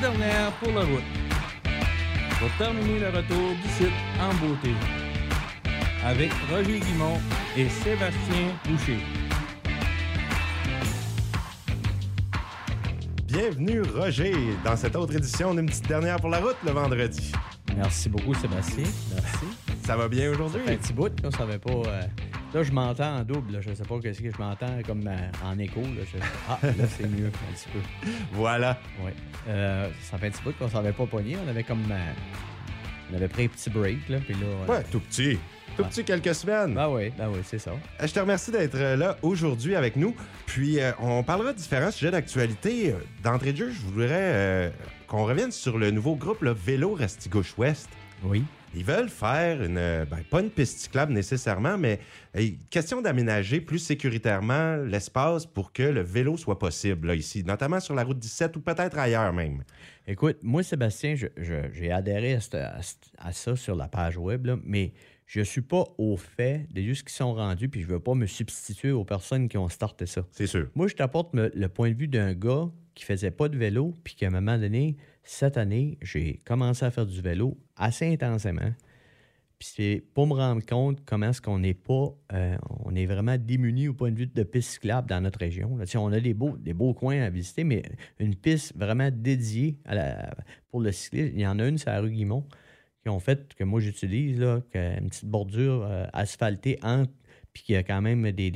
dernière pour la route. Pour terminer le retour du site en beauté. Avec Roger Guimont et Sébastien Boucher. Bienvenue, Roger, dans cette autre édition d'une petite dernière pour la route le vendredi. Merci beaucoup, Sébastien. Merci. Ça va bien aujourd'hui? Un petit bout, là, on savait pas. euh, Là, je m'entends en double. Je sais pas qu'est-ce que je m'entends comme euh, en écho. Là. Je- Ah, là, c'est mieux un petit peu. Voilà. Ouais. Euh, ça fait un petit bout qu'on s'avait pas pogné. On avait comme. euh, on avait pris un petit break, là. Puis là. Ouais, tout petit. Tout petit, quelques semaines. Ben oui, ben oui, c'est ça. Je te remercie d'être là aujourd'hui avec nous. Puis, euh, on parlera de différents sujets d'actualité. D'entrée de jeu, je voudrais euh, qu'on revienne sur le nouveau groupe le Vélo Restigouche-Ouest. Oui. Ils veulent faire une, euh, ben, pas une piste cyclable nécessairement, mais question d'aménager plus sécuritairement l'espace pour que le vélo soit possible là, ici, notamment sur la route 17 ou peut-être ailleurs même. Écoute, moi, Sébastien, j'ai adhéré à, cette- ça sur la page web, là, mais je suis pas au fait de juste qui sont rendus, puis je veux pas me substituer aux personnes qui ont starté ça. C'est sûr. Moi, je t'apporte le point de vue d'un gars qui faisait pas de vélo, puis qu'à un moment donné, cette année, j'ai commencé à faire du vélo assez intensément. Puis c'est pour me rendre compte comment est-ce qu'on n'est pas, euh, on est vraiment démuni au point de vue de pistes cyclables dans notre région. On a des beaux, des beaux coins à visiter, mais une piste vraiment dédiée pour le cyclisme, il y en a une, c'est la rue Guimont, qui ont fait, que moi j'utilise, une petite bordure euh, asphaltée entre, puis qui a quand même des-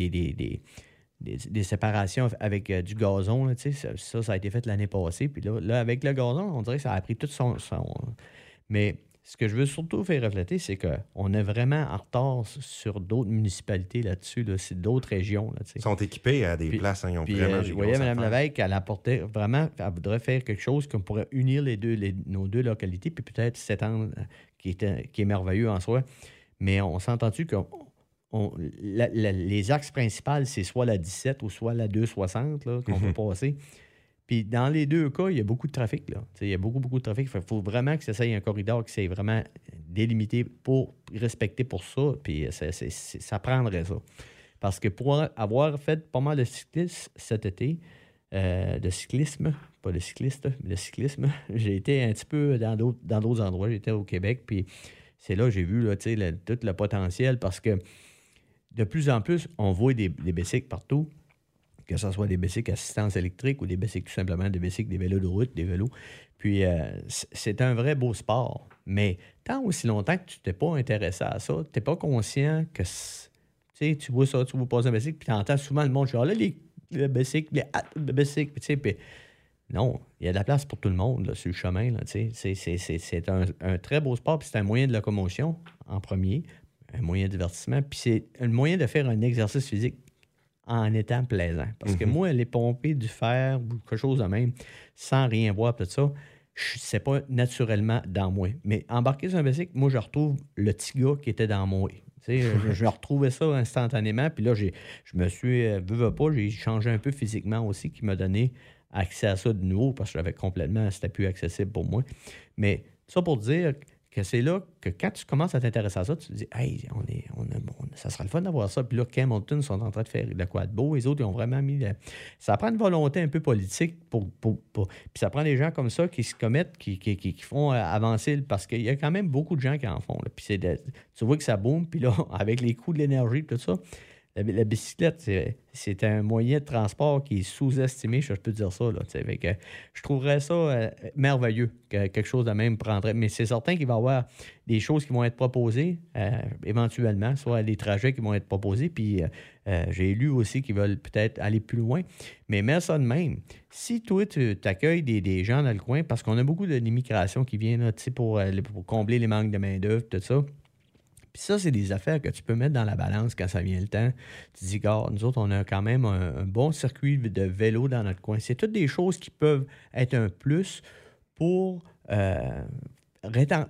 des- des séparations avec euh, du gazon. là, ça, ça, a été fait l'année passée. Puis là, là, avec le gazon, on dirait que ça a pris tout son. son- Mais ce que je veux surtout faire refléter, c'est qu'on est vraiment en retard sur d'autres municipalités là-dessus. Là, d'autres régions. Là. Ils sont équipés à des Puis- places, hein, ils ont Puis, vraiment euh, je voyais Mme. Lévesque, elle apportait vraiment, elle voudrait faire quelque chose qu'on pourrait unir les deux, les- nos deux localités, puis peut-être s'étendre, euh, qui, était, qui est merveilleux en soi. Mais on s'entend-tu les axes principaux, c'est soit la 17 ou soit la 260 là, qu'on Mhm. peut passer. Puis dans les deux cas, il y a beaucoup de trafic. Là. Il y a beaucoup, beaucoup de trafic. Il faut vraiment que ça ait un corridor qui soit vraiment délimité pour respecter pour ça. Puis ça, prendrait ça. Parce que pour avoir fait pas mal de cyclisme cet été, euh, de cyclisme, pas de cycliste, mais de cyclisme, j'ai été un petit peu dans d'autres, dans d'autres endroits. J'étais au Québec, puis c'est là que j'ai vu là, le- tout le potentiel parce que de plus en plus, on voit des, des bicycles partout, que ce soit des bicycles assistance électrique ou des bicycles tout simplement des bicycles, des vélos de route, des vélos. Puis euh, c'est un vrai beau sport. Mais tant aussi longtemps que tu t'es pas intéressé à ça, tu n'es pas conscient que tu vois ça, tu vois passer un bicycle, puis tu entends souvent le monde genre là, les, les bicycles, les hâtes de bicycle, puis tu sais, puis non, il y a de la place pour tout le monde là, sur le chemin. C'est un, un très beau sport, puis c'est un moyen de locomotion en premier, un moyen de divertissement, puis c'est un moyen de faire un exercice physique en étant plaisant. Parce que Mhm. moi, les pomper du fer ou quelque chose de même, sans rien voir, tout ça, je- c'est pas naturellement dans moi. Mais embarquer sur un bicycle, moi, je retrouve le petit gars qui était dans moi. Tu sais, je, je retrouvais ça instantanément. Puis là, je me suis, euh, veux pas, j'ai changé un peu physiquement aussi, qui m'a donné accès à ça de nouveau, parce que j'avais complètement, c'était plus accessible pour moi. Mais ça pour dire que c'est là que quand tu commences à t'intéresser à ça, tu te dis, hey, on est, on ça sera le fun d'avoir ça. Puis là, Hamilton sont en train de faire de quoi de beau. Les autres, ils ont vraiment mis. Ça prend une volonté un peu politique pour. pour, Puis ça prend des gens comme ça qui se commettent, qui, qui, qui- font euh, avancer. Parce qu'il y a quand même beaucoup de gens qui en font. là. Puis tu vois que ça boum. Puis là, avec les coûts de l'énergie, tout ça. La, la bicyclette, c'est- un moyen de transport qui est sous-estimé, je peux dire ça. Là, je trouverais ça euh, merveilleux que quelque chose de même prendrait. Mais c'est certain qu'il va y avoir des choses qui vont être proposées euh, éventuellement, soit des trajets qui vont être proposés. Puis euh, j'ai lu aussi qu'ils veulent peut-être aller plus loin. Mais mets ça de même. Si toi, tu accueilles des, des gens dans le coin, parce qu'on a beaucoup de l'immigration qui vient là, pour, pour combler les manques de main-d'œuvre, tout ça. Puis ça, c'est des affaires que tu peux mettre dans la balance quand ça vient le temps. Tu dis, gars, nous autres, on a quand même un, bon circuit de vélo dans notre coin. C'est toutes des choses qui peuvent être un plus pour, euh, euh,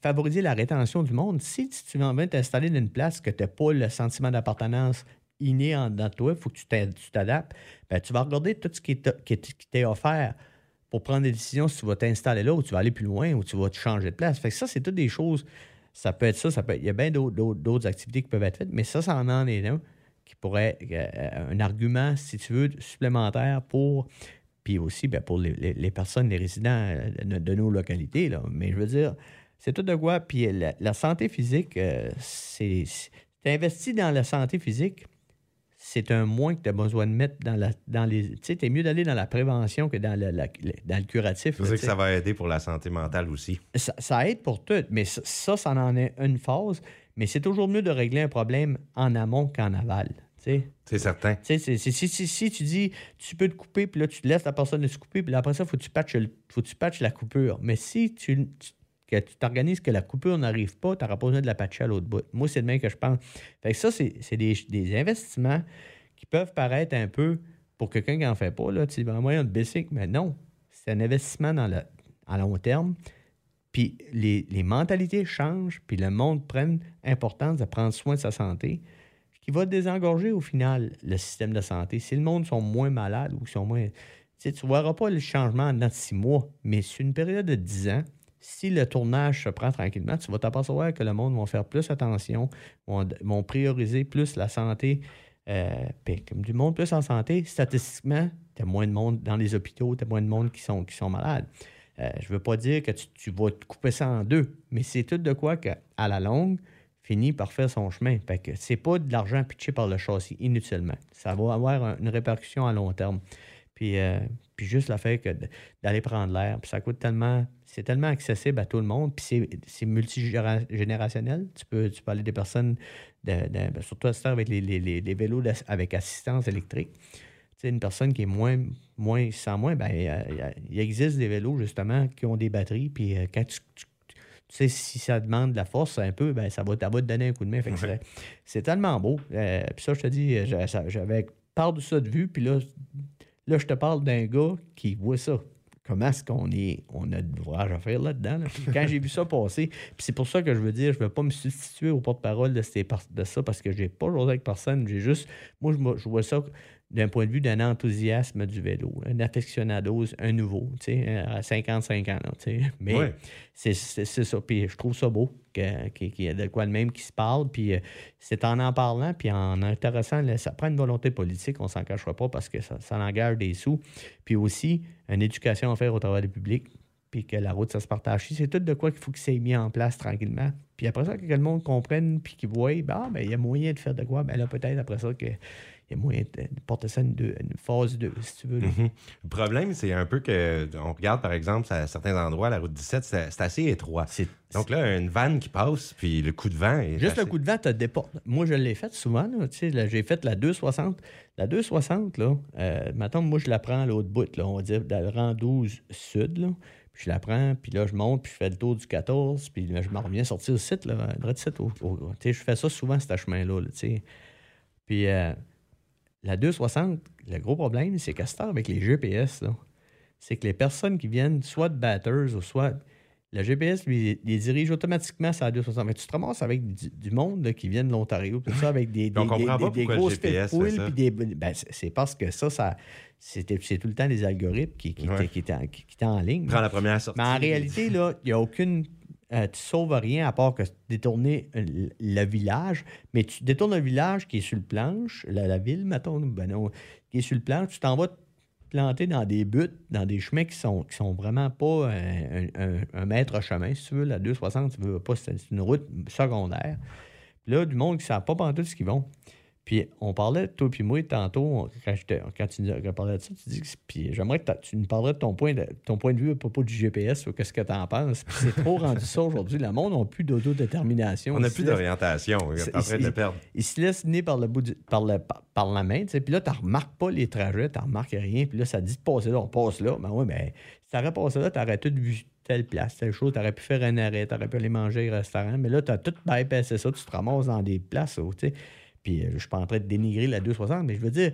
favoriser la rétention du monde. Si tu en viens t'installer dans une place que tu n'as pas le sentiment d'appartenance inné en dans toi, il faut que tu t'a- tu t'adaptes, ben, tu vas regarder tout ce qui t'est offert pour prendre des décisions si tu vas t'installer là ou tu vas aller plus loin ou tu vas te changer de place. Fait que ça, c'est toutes des choses. Ça peut être ça, ça peut être- il y a bien d'autres- activités qui peuvent être faites, mais ça, ça en est un qui pourrait être euh, un argument, si tu veux, supplémentaire pour puis aussi ben, pour les, les- personnes, les résidents euh, de, nos localités. Là. Mais je veux dire, c'est tout de quoi. Puis la, santé physique, euh, c'est. Tu investis dans la santé physique, c'est un moins que tu as besoin de mettre dans, la, dans les. Tu sais, tu es mieux d'aller dans la prévention que dans, le- la- dans le curatif. Tu là, sais tu que ça va aider pour la santé mentale aussi. ça, ça aide pour tout, mais ça, ça, ça en est une phase. Mais c'est toujours mieux de régler un problème en amont qu'en aval. tu sais. C'est certain. C'est- c'est- si, si- si tu dis tu peux te couper, puis là, tu laisses la personne se couper, puis là, après ça, il faut que tu patches, le- faut que tu patches la coupure. Mais si tu, tu- que tu t'organises que la coupure n'arrive pas, tu n'auras pas besoin de la patcher à l'autre bout. Moi, c'est de même que je pense. Fait que ça, c'est des, investissements qui peuvent paraître un peu pour quelqu'un qui n'en fait pas. Là, tu dis, ben, moyen de basic, mais non. C'est un investissement à long terme. Puis les, mentalités changent, puis le monde prenne importance de prendre soin de sa santé, ce qui va désengorger au final le système de santé. Si le monde sont moins malades ou sont moins. Tu sais, ne verras pas le changement en dans six mois, mais sur une période de dix ans, si le tournage se prend tranquillement, tu vas t'apercevoir que le monde va faire plus attention, vont, prioriser plus la santé. Euh, puis comme du monde plus en santé, statistiquement, tu as moins de monde dans les hôpitaux, tu as moins de monde qui sont, qui sont malades. Euh, je ne veux pas dire que tu, vas te couper ça en deux, mais c'est tout de quoi qu'à la longue, finit par faire son chemin. Fait que c'est pas de l'argent pitché par le châssis inutilement. Ça va avoir un- une répercussion à long terme. Puis, euh, puis juste le fait que d'aller prendre l'air, puis ça coûte tellement, c'est tellement accessible à tout le monde, puis c'est- multigénérationnel. Tu peux, tu peux aller des personnes, de, de- ben, surtout à cette heure avec les, les- les- les vélos avec assistance électrique. Tu sais, une personne qui est moins, moins sans moins, ben, il, existe des vélos justement qui ont des batteries, puis euh, quand tu, tu- tu sais, si ça demande de la force un peu, ben, ça, va, ça va te donner un coup de main. Fait que c'est- c'est tellement beau. Euh, puis ça, je te dis, j'avais par de ça de vue, puis là, là, je te parle d'un gars qui voit ça. Comment est-ce qu'on est, on a de l'ouvrage à faire là-dedans? Quand j'ai vu ça passer, puis c'est pour ça que je veux dire, je ne veux pas me substituer au porte-parole de, de ça parce que j'ai pas joué avec personne. J'ai juste, moi, je, je vois ça d'un point de vue d'un enthousiasme du vélo, un aficionados, un nouveau, tu sais, à 55 ans, là, tu sais. Mais Ouais. c'est c'est- c'est ça. Puis je trouve ça beau qu'il y ait de quoi de même qui se parle. Puis euh, c'est en en parlant, puis en intéressant, là, ça prend une volonté politique, on s'en cachera pas parce que ça, ça engage des sous. Puis aussi, une éducation à faire au travail du public, puis que la route, ça se partage. C'est tout de quoi qu'il faut que ça ait mis en place tranquillement. Puis après ça, que le monde comprenne, puis qu'il voit, ben, ah, ben, il y a moyen de faire de quoi. Ben là, peut-être après ça, que il y a moyen de, de porter ça une, deux- une phase 2, si tu veux. Mhm. Le problème, c'est un peu que, on regarde par exemple à certains endroits, la route 17, c'est assez étroit. Donc là, une vanne qui passe, puis le coup de vent est. Juste assez- le coup de vent te déporte. Moi, je l'ai fait souvent. là, j'ai fait la 260. La 260, là, euh, mettons, moi, je la prends à l'autre bout. Là, on va dire dans le rang 12 sud. Là, puis je la prends, puis là, je monte, puis je fais le tour du 14, puis là, je m'en reviens sortir au site. Là, droit de site, au- au- je fais ça souvent, ce chemin-là. là, tu sais. Puis euh, la 260, le gros problème, c'est qu'à cette heure, avec les GPS, c'est que les personnes qui viennent soit de batters ou soit. Le GPS lui, les dirige automatiquement sur la 260. Mais tu te ramasses avec du, du monde là, qui vient de l'Ontario, tout ça, avec des, des, On des- des- des grosses GPS ben, c'est parce que ça, ça c'est tout le temps des algorithmes qui, qui, Ouais. en- qui- qui étaient en ligne. Prends la première sortie. Mais en réalité, là, il n'y a aucune. Euh, tu sauves rien à part que détourner euh, le village. Mais tu détournes le village qui est sur le planche, la, ville, mettons, ben non, qui est sur le planche, tu t'en vas te planter dans des buts, dans des chemins qui sont, sont vraiment pas un, un- un- un maître chemin, si tu veux. La 260, tu veux pas, c'est une route secondaire. Puis là, du monde qui ne savent pas pantoute ce qu'ils vont. Puis on parlait, toi puis moi, tantôt, quand, quand tu nous as parlé de ça, tu dis que puis j'aimerais que tu nous parlerais de ton point de, ton point de vue à propos du GPS, ou qu'est-ce que tu en penses? Puis c'est trop rendu ça aujourd'hui. Le monde n'a plus d'autodétermination. On n'a plus d'orientation. On est en train de le perdre. ils se laissent nez par le bout du- par, le, par, par la main, tu sais. Puis là, tu remarques pas les trajets, tu remarques rien. Puis là, ça dit de passer là, on passe là. Ben oui, mais si t'aurais passé là, t'aurais tout vu telle place, telle chose. T'aurais pu faire un arrêt, t'aurais pu aller manger au restaurant. Mais là, t'as tout bypassé ça, tu te ramasses dans des places, tu. Puis euh, je suis pas en train de dénigrer la 260, mais je veux dire,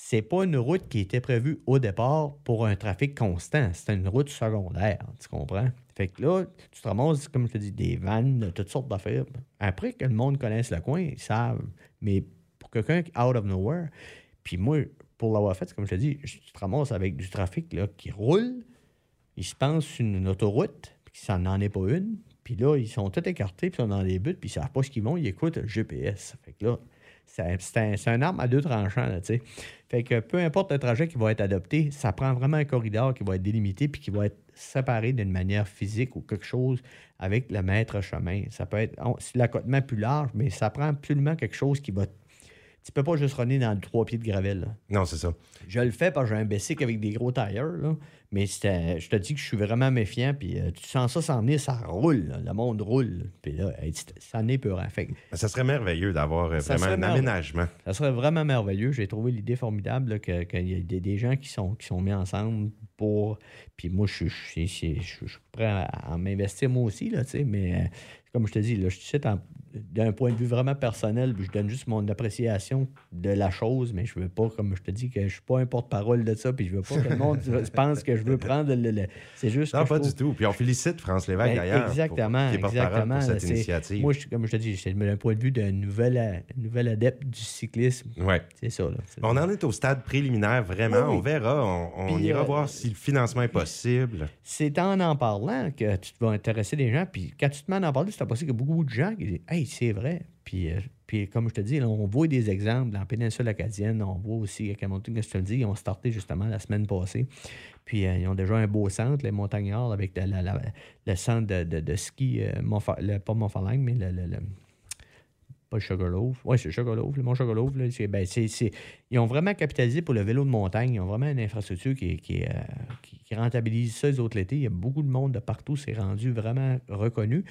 c'est pas une route qui était prévue au départ pour un trafic constant. C'est une route secondaire, tu comprends? Fait que là, tu te ramasses, comme je te dis, des vannes, toutes sortes d'affaires. Après que le monde connaisse le coin, ils savent. Mais pour quelqu'un out of nowhere, puis moi, pour l'avoir fait, comme je te dis, tu te ramasses avec du trafic là, qui roule, ils se pensent sur une autoroute, puis ça n'en est pas une. Puis là, ils sont tous écartés, puis ils sont dans les buts, puis ils savent pas ce qu'ils vont, ils écoutent le GPS. Fait que là, c'est un, c'est un arme à deux tranchants, là, tu sais. Fait que peu importe le trajet qui va être adopté, ça prend vraiment un corridor qui va être délimité puis qui va être séparé d'une manière physique ou quelque chose avec le maître chemin. Ça peut être l'accotement plus large, mais ça prend absolument quelque chose qui va. Tu peux pas juste runner dans le trois pieds de gravel. là. Non, c'est ça. Je le fais parce que j'ai un Bessic avec des gros tailleurs, là. Mais je te dis que je suis vraiment méfiant, puis euh, tu sens ça s'en venir, ça roule, là. le monde roule. Puis là, ça n'est peurant. Fait que Ça serait merveilleux d'avoir euh, vraiment un aménagement. ça serait vraiment merveilleux. J'ai trouvé l'idée formidable là, que- qu'il y a des, des gens qui sont, qui sont mis ensemble pour. Puis moi, je suis- prêt à, à m'investir moi aussi, là, mais euh, comme je te dis, là, je suis en- d'un point de vue vraiment personnel, puis je donne juste mon appréciation de la chose, mais je veux pas, comme je te dis, que je suis pas un porte-parole de ça, puis je veux pas que le monde pense que je veux prendre le. le- c'est juste. Non, pas trouve- du tout. Puis on félicite France Lévesque ben, d'ailleurs. pour- Exactement, qui est porte-parole exactement. pour cette initiative. Moi, je- comme je te dis, c'est d'un point de vue d'un nouvel, a- nouvel adepte du cyclisme. Ouais. C'est ça. Là. On en est au stade préliminaire, vraiment. Oui, oui. On verra. On, on Puis, ira euh, voir si le financement est possible. C'est en en parlant que tu vas intéresser les gens. Puis quand tu te mets en parler, c'est possible qu'il beaucoup de gens qui disent Hey, c'est vrai. Puis, euh, puis comme je te dis, on voit des exemples dans la péninsule acadienne. On voit aussi à Camonton, que je te le dis, ils ont starté justement la semaine passée. Puis euh, ils ont déjà un beau centre, les montagnards, avec le centre de, de- ski, euh, pas Montfarlang, mais le. le- le- pas Sugarloaf. Oui, c'est Sugarloaf, le Mont Sugarloaf. là, ben, ils ont vraiment capitalisé pour le vélo de montagne. Ils ont vraiment une infrastructure qui, euh, qui- qui rentabilise ça les autres l'été. Il y a beaucoup de monde de partout. C'est rendu vraiment reconnu.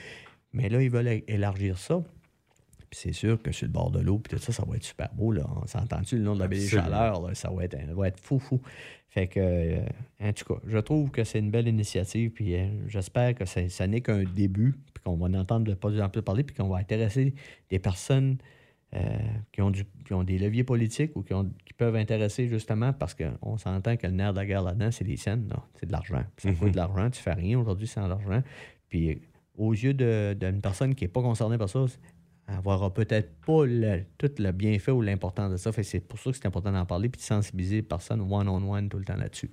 Mais là, ils veulent élargir ça. Puis c'est sûr que sur le bord de l'eau, puis tout ça, ça va être super beau. Là. On s'entend-tu le nom de la baie des. Chaleurs? là, ça, va être, ça va être fou, fou. Fait que, euh, en tout cas, je trouve que c'est une belle initiative. Puis euh, j'espère que ça, ça n'est qu'un début, puis qu'on va en entendre de plus en plus parler, puis qu'on va intéresser des personnes euh, qui, ont du, qui ont des leviers politiques ou qui, ont, qui peuvent intéresser justement parce qu'on s'entend que le nerf de la guerre là-dedans, c'est des scènes, c'est de l'argent. Ça coûte de l'argent, tu fais rien aujourd'hui sans l'argent. Puis euh, aux yeux d'une personne qui n'est pas concernée par ça, elle n'aura peut-être pas le- tout le bienfait ou l'importance de ça. Fait c'est pour ça que c'est important d'en parler puis de sensibiliser les personnes one-on-one tout le temps là-dessus.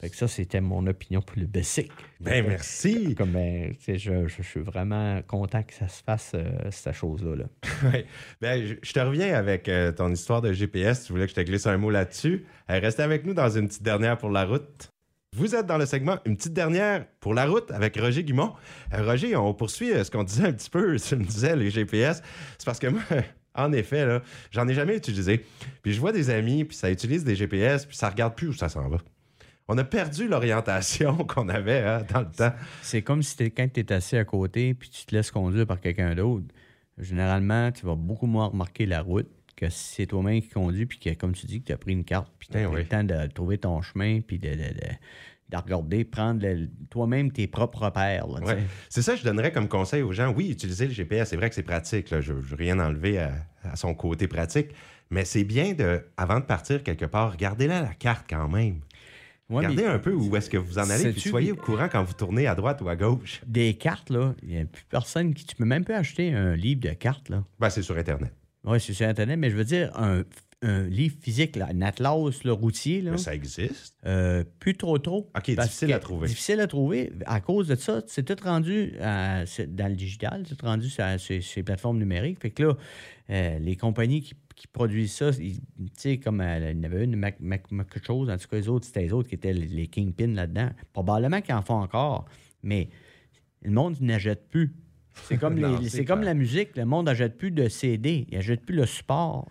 Fait que ça, c'était mon opinion pour le basic. Ben, merci. Comme, ben, je, je- je suis vraiment content que ça se fasse, euh, cette chose-là. là. Ouais. Ben, je, je te reviens avec euh, ton histoire de GPS. Tu voulais que je te glisse un mot là-dessus. Euh, restez avec nous dans une petite dernière pour la route. Vous êtes dans le segment Une petite dernière pour la route avec Roger Guimont. Euh, Roger, on poursuit euh, ce qu'on disait un petit peu. Tu me disais, les GPS. C'est parce que moi, en effet, là, j'en ai jamais utilisé. Puis je vois des amis, puis ça utilise des GPS, puis ça regarde plus où ça s'en va. On a perdu l'orientation qu'on avait hein, dans le temps. C'est comme si t'es- quand tu es assis à côté puis tu te laisses conduire par quelqu'un d'autre. Généralement, tu vas beaucoup moins remarquer la route que c'est toi-même qui conduis puis que, comme tu dis, que tu as pris une carte puis tu as Eh pris oui. le temps de trouver ton chemin puis de, de- de- de regarder, prendre toi-même tes propres repères. Ouais. C'est ça que je donnerais comme conseil aux gens. Oui, utiliser le GPS, c'est vrai que c'est pratique. là. Je ne veux rien enlever à, à son côté pratique. Mais c'est bien de, avant de partir quelque part, regardez-la la carte quand même. Ouais, Regardez mais un peu où est-ce que vous en allez, puis soyez au courant quand vous tournez à droite ou à gauche. Des cartes, là, il n'y a plus personne qui. Tu peux même pas acheter un livre de cartes, là. Ben, c'est sur Internet. Oui, c'est sur Internet, mais je veux dire, un, un livre physique, là, un atlas le routier, là. Mais ça existe. Euh, plus trop trop. OK, difficile que- à trouver. Difficile à trouver. À cause de ça, c'est tout rendu à- dans le digital, c'est tout rendu sur, sur- sur les plateformes numériques. Fait que là, euh, les compagnies qui, qui produisent ça, tu sais, comme euh, il y en avait une, Mac, Mac- Mac- quelque chose, en tout cas, les autres, c'était les autres qui étaient les, les kingpins là-dedans. Probablement qu'ils en font encore, mais le monde n'achète plus. C'est comme, les- c'est comme la musique, le monde n'achète plus de CD, il n'achète plus le support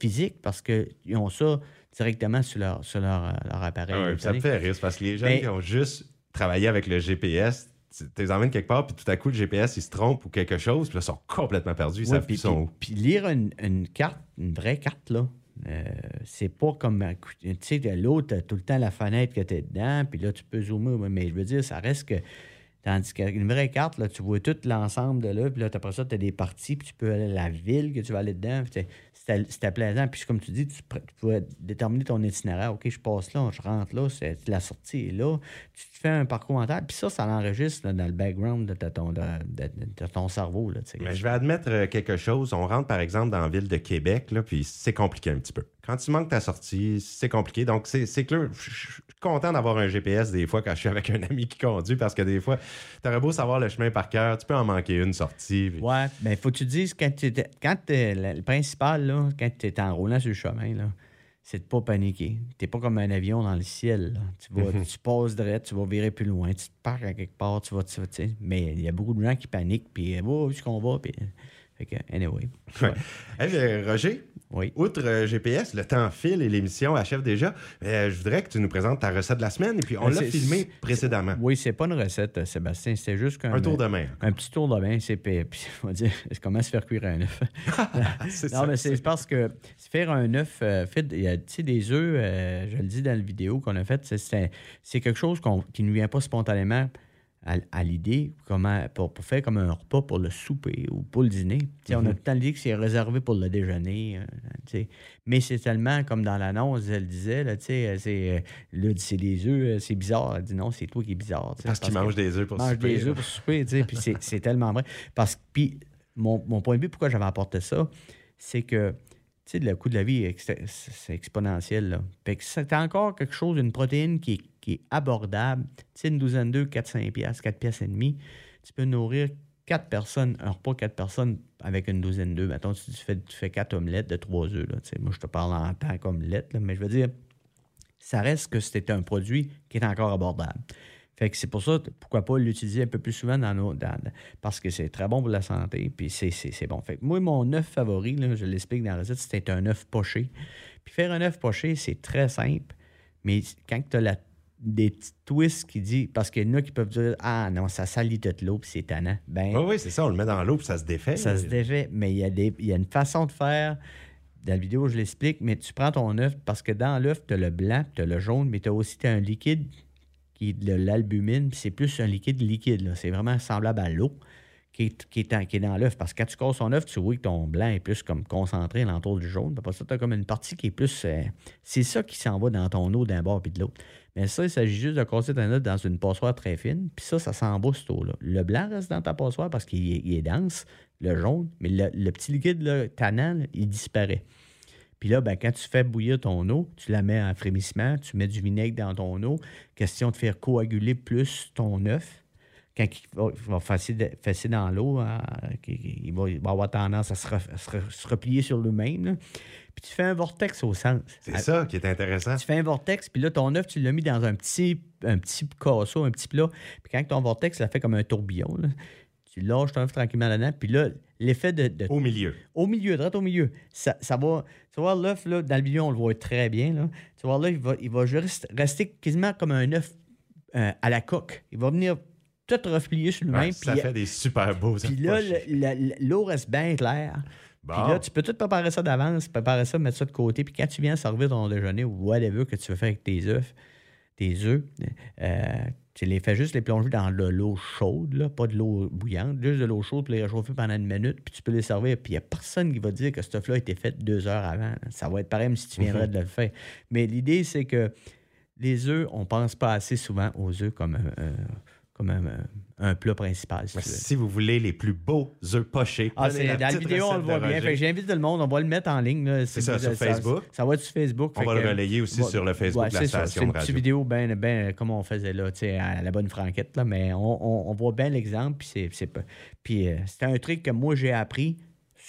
physique parce qu'ils ont ça directement sur leur, sur leur, euh, leur appareil. Ah ouais, ça me fait rire parce que les gens Mais- qui ont juste travaillé avec le GPS, tu les emmènes quelque part, puis tout à coup, le GPS, il se trompe ou quelque chose, puis là, ils sont complètement perdus. Ils Ouais, savent plus puis, sont puis- lire une, une carte, une vraie carte, là, euh, c'est pas comme. Tu sais, l'autre, t'as tout le temps la fenêtre que t'es dedans, puis là, tu peux zoomer. Mais je veux dire, ça reste que. Tandis qu'une vraie carte, là, tu vois tout l'ensemble de là, puis là, après ça, tu as des parties, puis tu peux aller à la ville que tu vas aller dedans. C'était plaisant. Puis comme tu dis, tu, tu pouvais déterminer ton itinéraire. OK, je passe là, je rentre là, c'est la sortie est là. Tu te fais un parcours mental, puis ça, ça l'enregistre dans le background de, ton, de, ton cerveau. Là. Mais je vais admettre euh, quelque chose. On rentre, par exemple, dans la ville de Québec, là, puis c'est compliqué un petit peu. Quand tu manques ta sortie, c'est compliqué. Donc, c'est clair. Je suis content d'avoir un GPS des fois quand je suis avec un ami qui conduit parce que des fois, t'aurais beau savoir le chemin par cœur, tu peux en manquer une sortie. puis- Ouais, mais faut que tu te dises, quand tu quand t'es- le le principal, là, quand tu es en roulant sur le chemin, là, c'est de pas paniquer. Tu pas comme un avion dans le ciel. là. Tu, vas, tu passes droit, tu vas virer plus loin, tu te parques à quelque part, tu vas, tu vas- tu sais. Mais il y a beaucoup de gens qui paniquent, puis oh, où est-ce qu'on va? Puis, fait que, anyway. Ouais. Roger, Oui. outre euh, GPS, le temps file et l'émission achève déjà. Euh, je voudrais que tu nous présentes ta recette de la semaine et puis on Euh, l'a c'est- filmé précédemment. Oui, c'est pas une recette, Sébastien. C'était juste qu'un Un tour de main. un petit tour de bain. C'est on va dire comment se faire cuire un œuf? C'est Non, ça, mais c'est parce que faire un œuf, euh, fait, il y a des œufs, euh, je le dis dans la vidéo qu'on a faite, c'est- c'est c'est quelque chose qui ne vient pas spontanément à, à l'idée comment, pour, pour faire comme un repas pour le souper ou pour le dîner. On a tout le temps l'idée que c'est réservé pour le déjeuner. euh, mais c'est tellement, comme dans l'annonce, elle disait, là, euh, c'est euh, là, c'est des œufs, euh, c'est bizarre. Elle dit non, c'est toi qui es bizarre. sais, Parce qu'il mange des œufs pour mange souper. des œufs pour souper, tu sais, puis c'est- c'est tellement vrai. Parce que, puis, mon, mon point de vue, pourquoi j'avais apporté ça, c'est que, le coût de la vie, c'est exponentiel, là. Fait que c'est encore quelque chose, une protéine qui est, qui est abordable. Tu une douzaine d'œufs, 4-5 piastres, 4 piastres et tu peux nourrir 4 personnes, un repas 4 personnes avec une douzaine d'œufs. Mettons, tu fais, tu fais 4 omelettes de 3 œufs, là. Moi, je te parle en tant qu'omelette, mais je veux dire, ça reste que c'était un produit qui est encore abordable. Fait que c'est pour ça, pourquoi pas l'utiliser un peu plus souvent dans nos. dans- parce que c'est très bon pour la santé, puis c'est, bon. Fait que moi, mon œuf favori, là, je l'explique dans la recette, c'était un œuf poché. Puis faire un œuf poché, c'est très simple, mais quand tu as des petits twists qui disent. Parce qu'il y en a qui peuvent dire Ah non, ça salit toute l'eau, puis c'est tannant. Ben, Oui, oui, c'est ça. On le met dans l'eau puis ça se défait. ça se défait, mais il y, a des- il y a une façon de faire. Dans la vidéo, je l'explique, mais tu prends ton œuf parce que dans l'œuf, tu as le blanc, tu as le jaune, mais tu as aussi t'as un liquide qui est de l'albumine, puis c'est plus un liquide liquide. là. C'est vraiment semblable à l'eau qui est, qui, est en- qui est dans l'œuf. Parce que quand tu casses ton œuf, tu vois que ton blanc est plus comme concentré l'entour du jaune. Après ça, tu as comme une partie qui est plus. euh, c'est ça qui s'en va dans ton eau d'un bord puis de l'autre. Mais ça, il s'agit juste de casser ton œuf dans une passoire très fine. Puis ça, ça s'en va. Le blanc reste dans ta passoire parce qu'il est, dense, le jaune, mais le, petit liquide là, tannant, il disparaît. Puis là, ben, quand tu fais bouillir ton eau, tu la mets en frémissement, tu mets du vinaigre dans ton eau. Question de faire coaguler plus ton œuf. Quand il va, fesser, dans l'eau, hein, il, va, il va avoir tendance à se, re- se re- se replier sur lui-même. Puis tu fais un vortex au centre. C'est ça qui est intéressant. Tu fais un vortex, puis là, ton œuf, tu l'as mis dans un petit, un petit casseau, un petit plat. Puis quand ton vortex, ça fait comme un tourbillon. là, tu lâches ton œuf tranquillement là-dedans. Puis là, l'effet de, de Au milieu. au milieu, droit au milieu. Ça, ça va. Tu voir l'œuf, là, dans le milieu, on le voit très bien. Là. Tu voir là, il va, il va juste rester quasiment comme un œuf euh, à la coque. Il va venir tout replier sur Ouais, lui-même. ça fait des super beaux puis là, l'eau reste bien claire. Bon. Puis là, tu peux tout préparer ça d'avance, préparer ça, mettre ça de côté. Puis quand tu viens servir ton déjeuner ou whatever que tu veux faire avec tes œufs, tes œufs, euh, tu les fais juste les plonger dans de l'eau chaude, là, pas de l'eau bouillante, juste de l'eau chaude, puis les réchauffer pendant une minute, puis tu peux les servir. Puis il n'y a personne qui va dire que ce œuf-là a été fait deux heures avant. là. Ça va être pareil même si tu viendrais de le faire. Mais l'idée, c'est que les œufs, on pense pas assez souvent aux œufs comme un- comme un, un plat principal. si vous voulez les plus beaux œufs pochés, Ah, la dans la vidéo, on le voit bien. J'invite tout le monde. On va le mettre en ligne. là, si C'est ça, vous- sur Facebook. Ça, va être sur Facebook. On va le relayer aussi va- sur le Facebook Ouais, de la c'est ça. station C'est une petite vidéo bien, ben, comme on faisait là, à la bonne franquette. Là, mais on, on- on voit bien l'exemple. Puis, c'est, c'est, puis euh, c'est un truc que moi, j'ai appris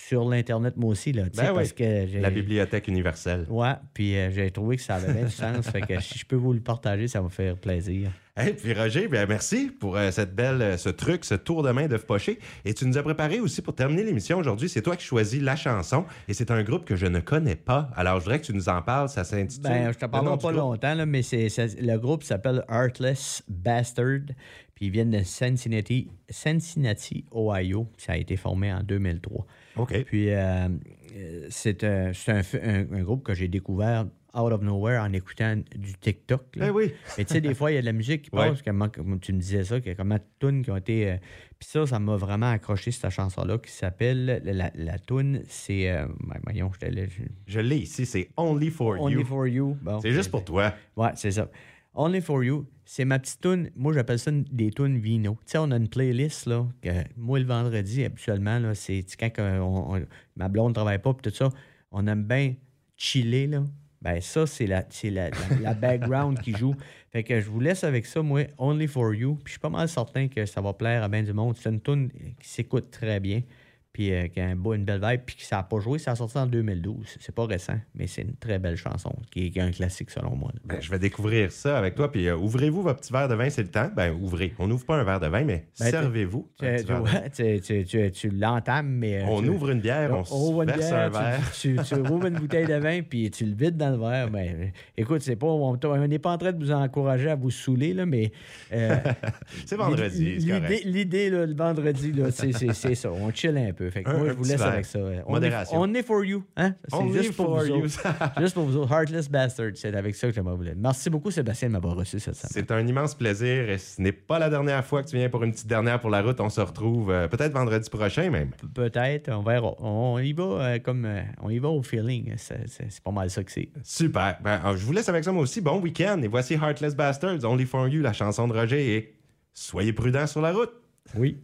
sur l'Internet, moi aussi. Là, Ben oui. parce que La bibliothèque universelle. Ouais, puis euh, j'ai trouvé que ça avait bien du sens. fait que si je peux vous le partager, ça va me faire plaisir. Et puis Roger, bien, merci pour euh, cette belle, euh, ce truc, ce tour de main d'œuf poché. Et tu nous as préparé aussi pour terminer l'émission aujourd'hui. C'est toi qui choisis la chanson et c'est un groupe que je ne connais pas. Alors je voudrais que tu nous en parles. Ça s'intitule. Ben, je te le nom parlerai du pas groupe. longtemps, là, mais c'est- le groupe s'appelle Heartless Bastard. Puis ils viennent de Cincinnati, Cincinnati, Ohio. Ça a été formé en 2003. OK. Puis euh, c'est, un, groupe que j'ai découvert out of nowhere en écoutant du TikTok. Ben oui. Mais tu sais, des fois, il y a de la musique qui Ouais. passe, comment- comme tu me disais ça, qu'il y a comment de tunes qui ont été. euh, Puis ça, ça m'a vraiment accroché, cette chanson-là, qui s'appelle. La, la, la tune, c'est. euh, ben, voyons, là. je- Je l'ai ici. C'est Only for Only You. for You. Bon, C'est juste pour toi. Ouais, c'est ça. Only for You, c'est ma petite tune. Moi, j'appelle ça des tunes vino. Tu sais, on a une playlist, là, que moi, le vendredi, habituellement, là, c'est quand on- ma blonde ne travaille pas, puis tout ça, on aime bien chiller, là, ben ça, c'est la- la background qui joue. Fait que je vous laisse avec ça, moi, Only for You. Puis je suis pas mal certain que ça va plaire à bien du monde. C'est une tune qui s'écoute très bien. Puis euh, qui a un beau- une belle vibe. Puis que ça n'a pas joué, ça a sorti en 2012. C'est pas récent, mais c'est une très belle chanson, qui est, qui est un classique selon moi. Ben, je vais découvrir ça avec toi. Puis euh, ouvrez-vous votre petit verre de vin, c'est le temps. Ben, ouvrez. On n'ouvre pas un verre de vin, mais Ben, servez-vous. Tu, tu- tu- tu- l'entames, mais. euh, On ouvre une bière, on, on verse bière, un verre. Tu, ouvres une bouteille de vin, puis tu le vides dans le verre. Ben, écoute, c'est pas, on n'est pas en train de vous encourager à vous saouler, là, mais. euh, C'est vendredi, l'idée- le vendredi, là, c'est c'est- c'est ça. On chill un peu. Fait que Un- moi, un je vous laisse verre. avec ça. On Modération. est, on est for you. Hein? C'est juste pour, for vous autres. juste pour vous autres. Heartless Bastard. C'est avec ça que j'aimerais vous dire. Merci beaucoup, Sébastien, de m'avoir reçu cette semaine. C'est un immense plaisir et ce n'est pas la dernière fois que tu viens pour une petite dernière pour la route. On se retrouve euh, peut-être vendredi prochain même. Peut-être, on verra. On y va euh, comme euh, on y va au feeling. C'est c'est- c'est pas mal ça que c'est. Super. Ben, alors, je vous laisse avec ça moi aussi. Bon week-end. Et voici Heartless Bastards, Only for You, la chanson de Roger. Et soyez prudents sur la route. Oui.